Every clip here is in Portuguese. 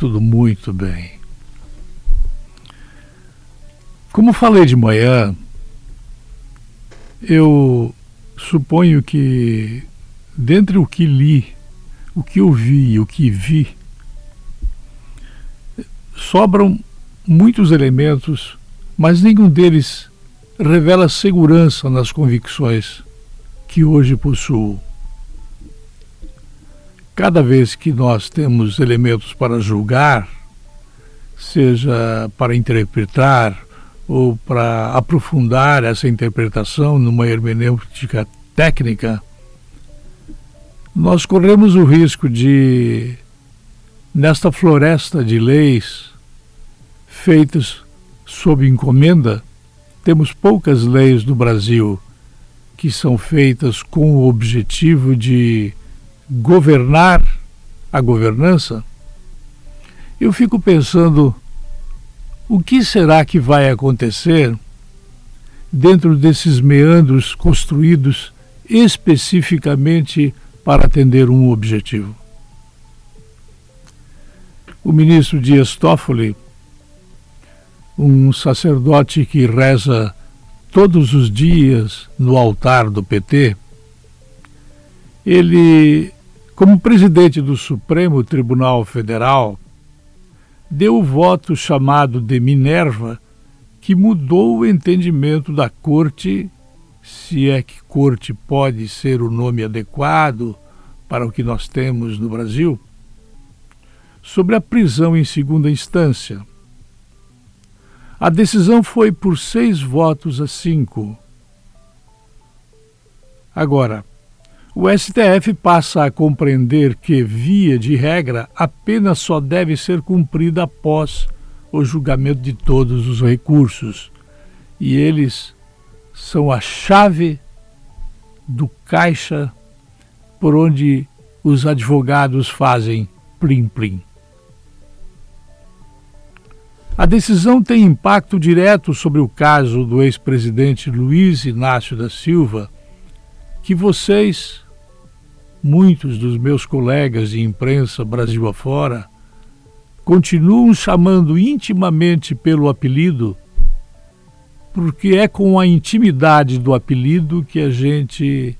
tudo muito bem. Como falei de manhã, eu suponho que dentre o que li, o que ouvi e o que vi, sobram muitos elementos, mas nenhum deles revela segurança nas convicções que hoje possuo. Cada vez que nós temos elementos para julgar, seja para interpretar ou para aprofundar essa interpretação numa hermenêutica técnica, nós corremos o risco de, nesta floresta de leis feitas sob encomenda, temos poucas leis no Brasil que são feitas com o objetivo de governar a governança. Eu fico pensando o que será que vai acontecer dentro desses meandros construídos especificamente para atender um objetivo. O ministro Dias Toffoli, um sacerdote que reza todos os dias no altar do PT, ele, como presidente do Supremo Tribunal Federal, deu o voto chamado de Minerva, que mudou o entendimento da corte, se é que corte pode ser o nome adequado para o que nós temos no Brasil, sobre a prisão em segunda instância. A decisão foi por seis votos a cinco. Agora, o STF passa a compreender que, via de regra, a pena só deve ser cumprida após o julgamento de todos os recursos. E eles são a chave do caixa por onde os advogados fazem plim-plim. A decisão tem impacto direto sobre o caso do ex-presidente Luiz Inácio da Silva que vocês, muitos dos meus colegas de imprensa Brasil afora, continuam chamando intimamente pelo apelido, porque é com a intimidade do apelido que a gente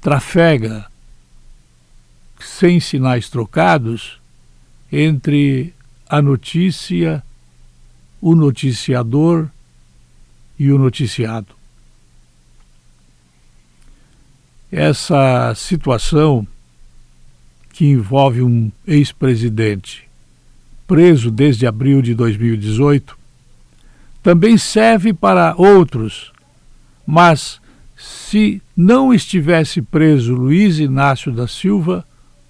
trafega, sem sinais trocados, entre a notícia, o noticiador e o noticiado essa situação que envolve um ex-presidente preso desde abril de 2018 também serve para outros, mas se não estivesse preso Luiz Inácio da Silva,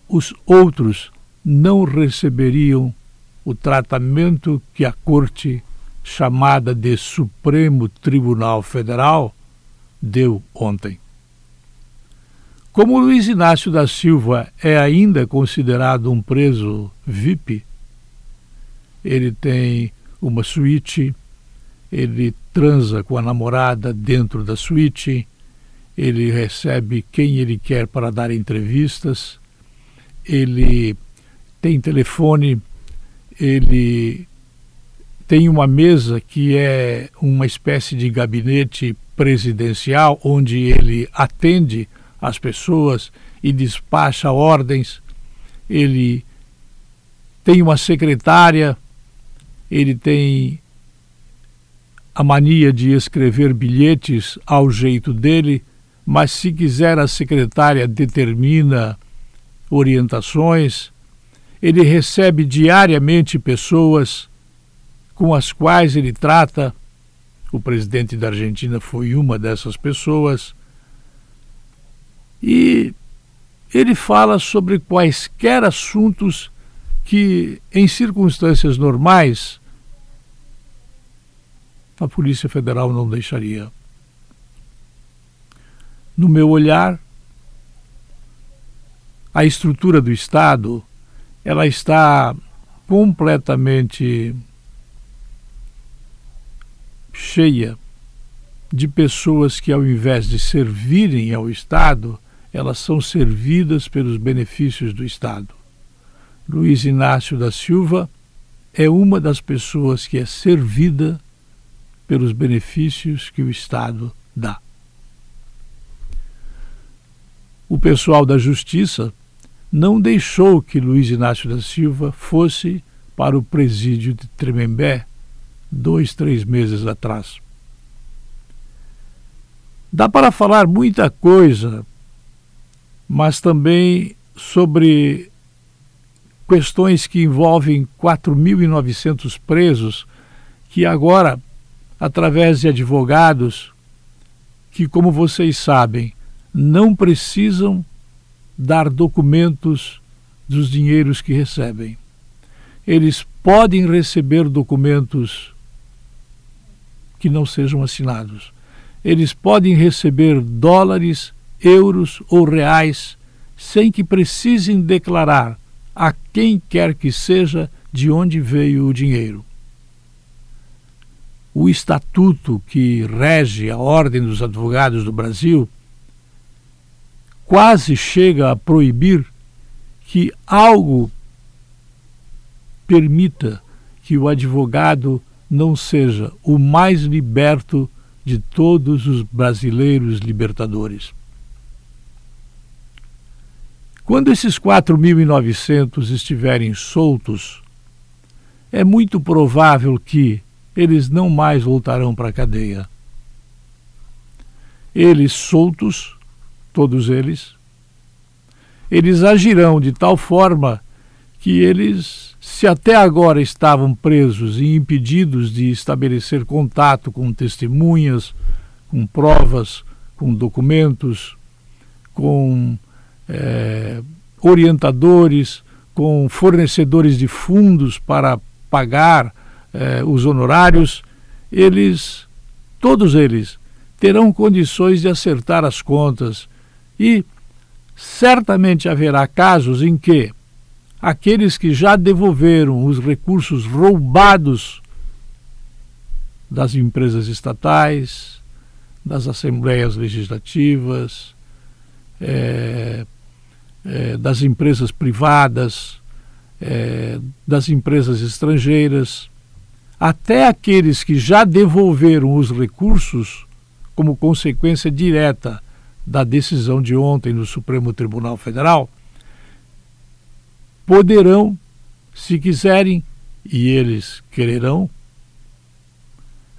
os outros não receberiam o tratamento que a Corte, chamada de Supremo Tribunal Federal, deu ontem. Como Luiz Inácio da Silva é ainda considerado um preso VIP, ele tem uma suíte, ele transa com a namorada dentro da suíte, ele recebe quem ele quer para dar entrevistas, ele tem telefone, ele tem uma mesa que é uma espécie de gabinete presidencial onde ele atende as pessoas e despacha ordens. Ele tem uma secretária, ele tem a mania de escrever bilhetes ao jeito dele, mas se quiser a secretária determina orientações. Ele recebe diariamente pessoas com as quais ele trata. O presidente da Argentina foi uma dessas pessoas. E ele fala sobre quaisquer assuntos que, em circunstâncias normais, a Polícia Federal não deixaria. No meu olhar, a estrutura do Estado ela está completamente cheia de pessoas que, ao invés de servirem ao Estado, elas são servidas pelos benefícios do Estado. Luiz Inácio da Silva é uma das pessoas que é servida pelos benefícios que o Estado dá. O pessoal da Justiça não deixou que Luiz Inácio da Silva fosse para o presídio de Tremembé dois, três meses atrás. Dá para falar muita coisa, mas também sobre questões que envolvem 4.900 presos que agora, através de advogados, que, como vocês sabem, não precisam dar documentos dos dinheiros que recebem. Eles podem receber documentos que não sejam assinados. Eles podem receber dólares, euros ou reais sem que precisem declarar a quem quer que seja de onde veio o dinheiro. O estatuto que rege a Ordem dos Advogados do Brasil quase chega a proibir que algo permita que o advogado não seja o mais liberto de todos os brasileiros libertadores. Quando esses 4.900 estiverem soltos, é muito provável que eles não mais voltarão para a cadeia. Eles soltos, todos eles, eles agirão de tal forma que eles, se até agora estavam presos e impedidos de estabelecer contato com testemunhas, com provas, com documentos, com é, orientadores, com fornecedores de fundos para pagar é, os honorários, eles, todos eles, terão condições de acertar as contas. E certamente haverá casos em que aqueles que já devolveram os recursos roubados das empresas estatais, das assembleias legislativas, é, é, das empresas privadas, é, das empresas estrangeiras, até aqueles que já devolveram os recursos como consequência direta da decisão de ontem no Supremo Tribunal Federal, poderão, se quiserem, e eles quererão,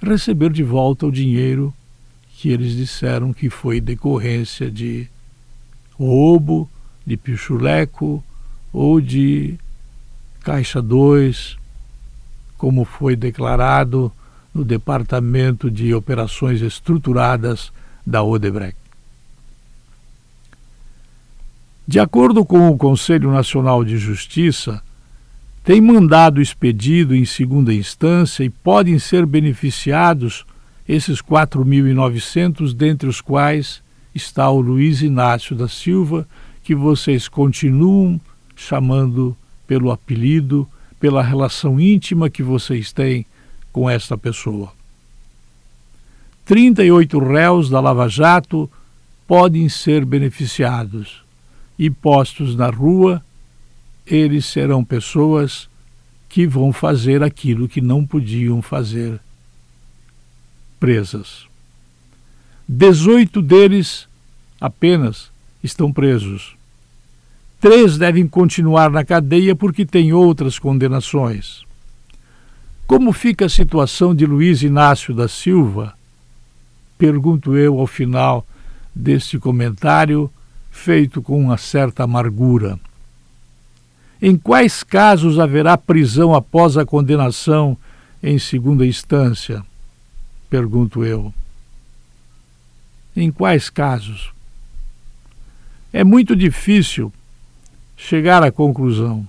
receber de volta o dinheiro que eles disseram que foi decorrência de roubo, de pichuleco ou de caixa 2, como foi declarado no Departamento de Operações Estruturadas da Odebrecht. De acordo com o Conselho Nacional de Justiça, tem mandado expedido em segunda instância e podem ser beneficiados esses 4.900, dentre os quais está o Luiz Inácio da Silva, que vocês continuam chamando pelo apelido, pela relação íntima que vocês têm com esta pessoa. 38 réus da Lava Jato podem ser beneficiados e postos na rua, eles serão pessoas que vão fazer aquilo que não podiam fazer presas. 18 deles apenas estão presos. Três devem continuar na cadeia porque têm outras condenações. Como fica a situação de Luiz Inácio da Silva? Pergunto eu ao final deste comentário, feito com uma certa amargura. Em quais casos haverá prisão após a condenação em segunda instância? Pergunto eu. Em quais casos? É muito difícil chegar à conclusão.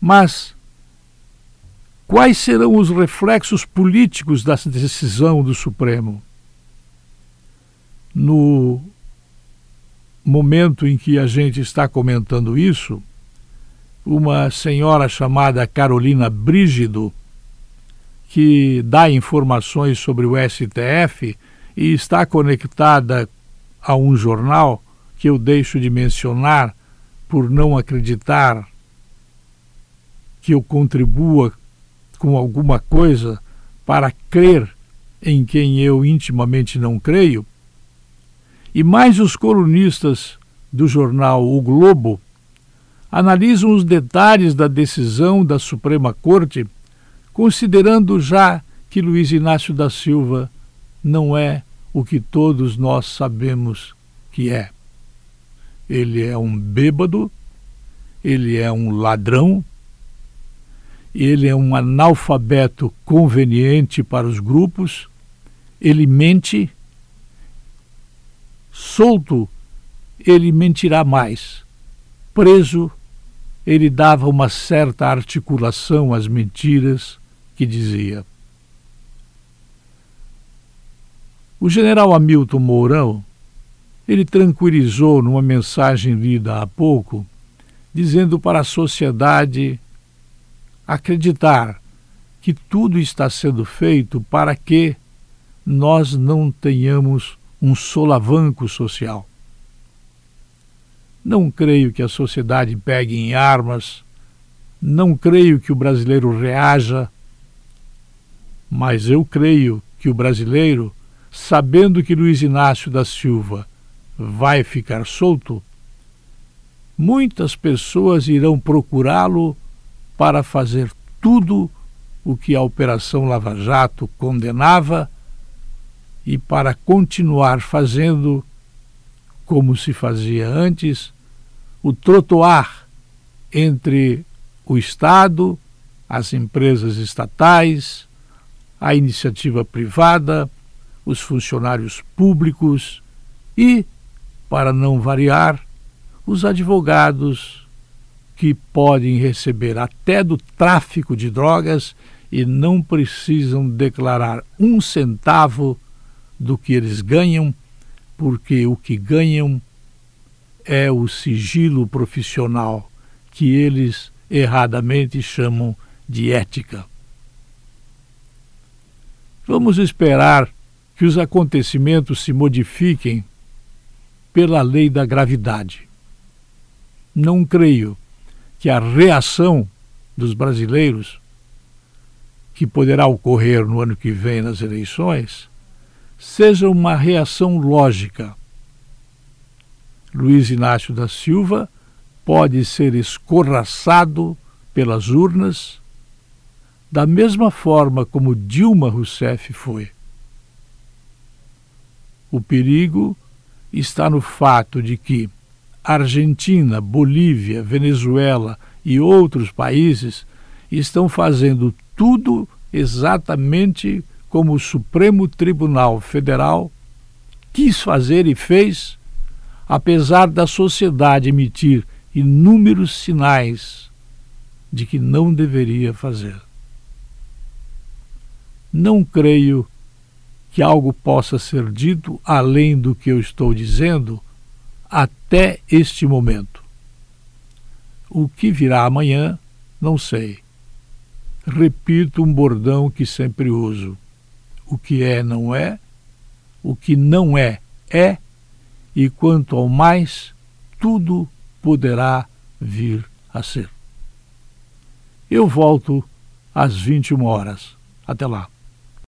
Mas quais serão os reflexos políticos dessa decisão do Supremo? No momento em que a gente está comentando isso, uma senhora chamada Carolina Brígido, que dá informações sobre o STF e está conectada a um jornal que eu deixo de mencionar por não acreditar que eu contribua com alguma coisa para crer em quem eu intimamente não creio? E mais os colunistas do jornal O Globo analisam os detalhes da decisão da Suprema Corte, considerando já que Luiz Inácio da Silva não é o que todos nós sabemos que é. Ele é um bêbado, ele é um ladrão, ele é um analfabeto conveniente para os grupos, ele mente, solto, ele mentirá mais, preso, ele dava uma certa articulação às mentiras que dizia. O general Hamilton Mourão, ele tranquilizou numa mensagem lida há pouco, dizendo para a sociedade acreditar que tudo está sendo feito para que nós não tenhamos um solavanco social. Não creio que a sociedade pegue em armas, não creio que o brasileiro reaja, mas eu creio que o brasileiro, sabendo que Luiz Inácio da Silva vai ficar solto, muitas pessoas irão procurá-lo para fazer tudo o que a Operação Lava Jato condenava e para continuar fazendo como se fazia antes, o trotoar entre o Estado, as empresas estatais, a iniciativa privada, os funcionários públicos e, para não variar, os advogados que podem receber até do tráfico de drogas e não precisam declarar um centavo do que eles ganham porque o que ganham é o sigilo profissional que eles erradamente chamam de ética. Vamos esperar que os acontecimentos se modifiquem pela lei da gravidade. Não creio que a reação dos brasileiros, que poderá ocorrer no ano que vem nas eleições, seja uma reação lógica. Luiz Inácio da Silva pode ser escorraçado pelas urnas, da mesma forma como Dilma Rousseff foi. O perigo está no fato de que Argentina, Bolívia, Venezuela e outros países estão fazendo tudo exatamente como o Supremo Tribunal Federal quis fazer e fez, apesar da sociedade emitir inúmeros sinais de que não deveria fazer. Não creio que algo possa ser dito além do que eu estou dizendo até este momento. O que virá amanhã, não sei. Repito um bordão que sempre uso o que é não é, o que não é é, e quanto ao mais, tudo poderá vir a ser. Eu volto às 21 horas. Até lá.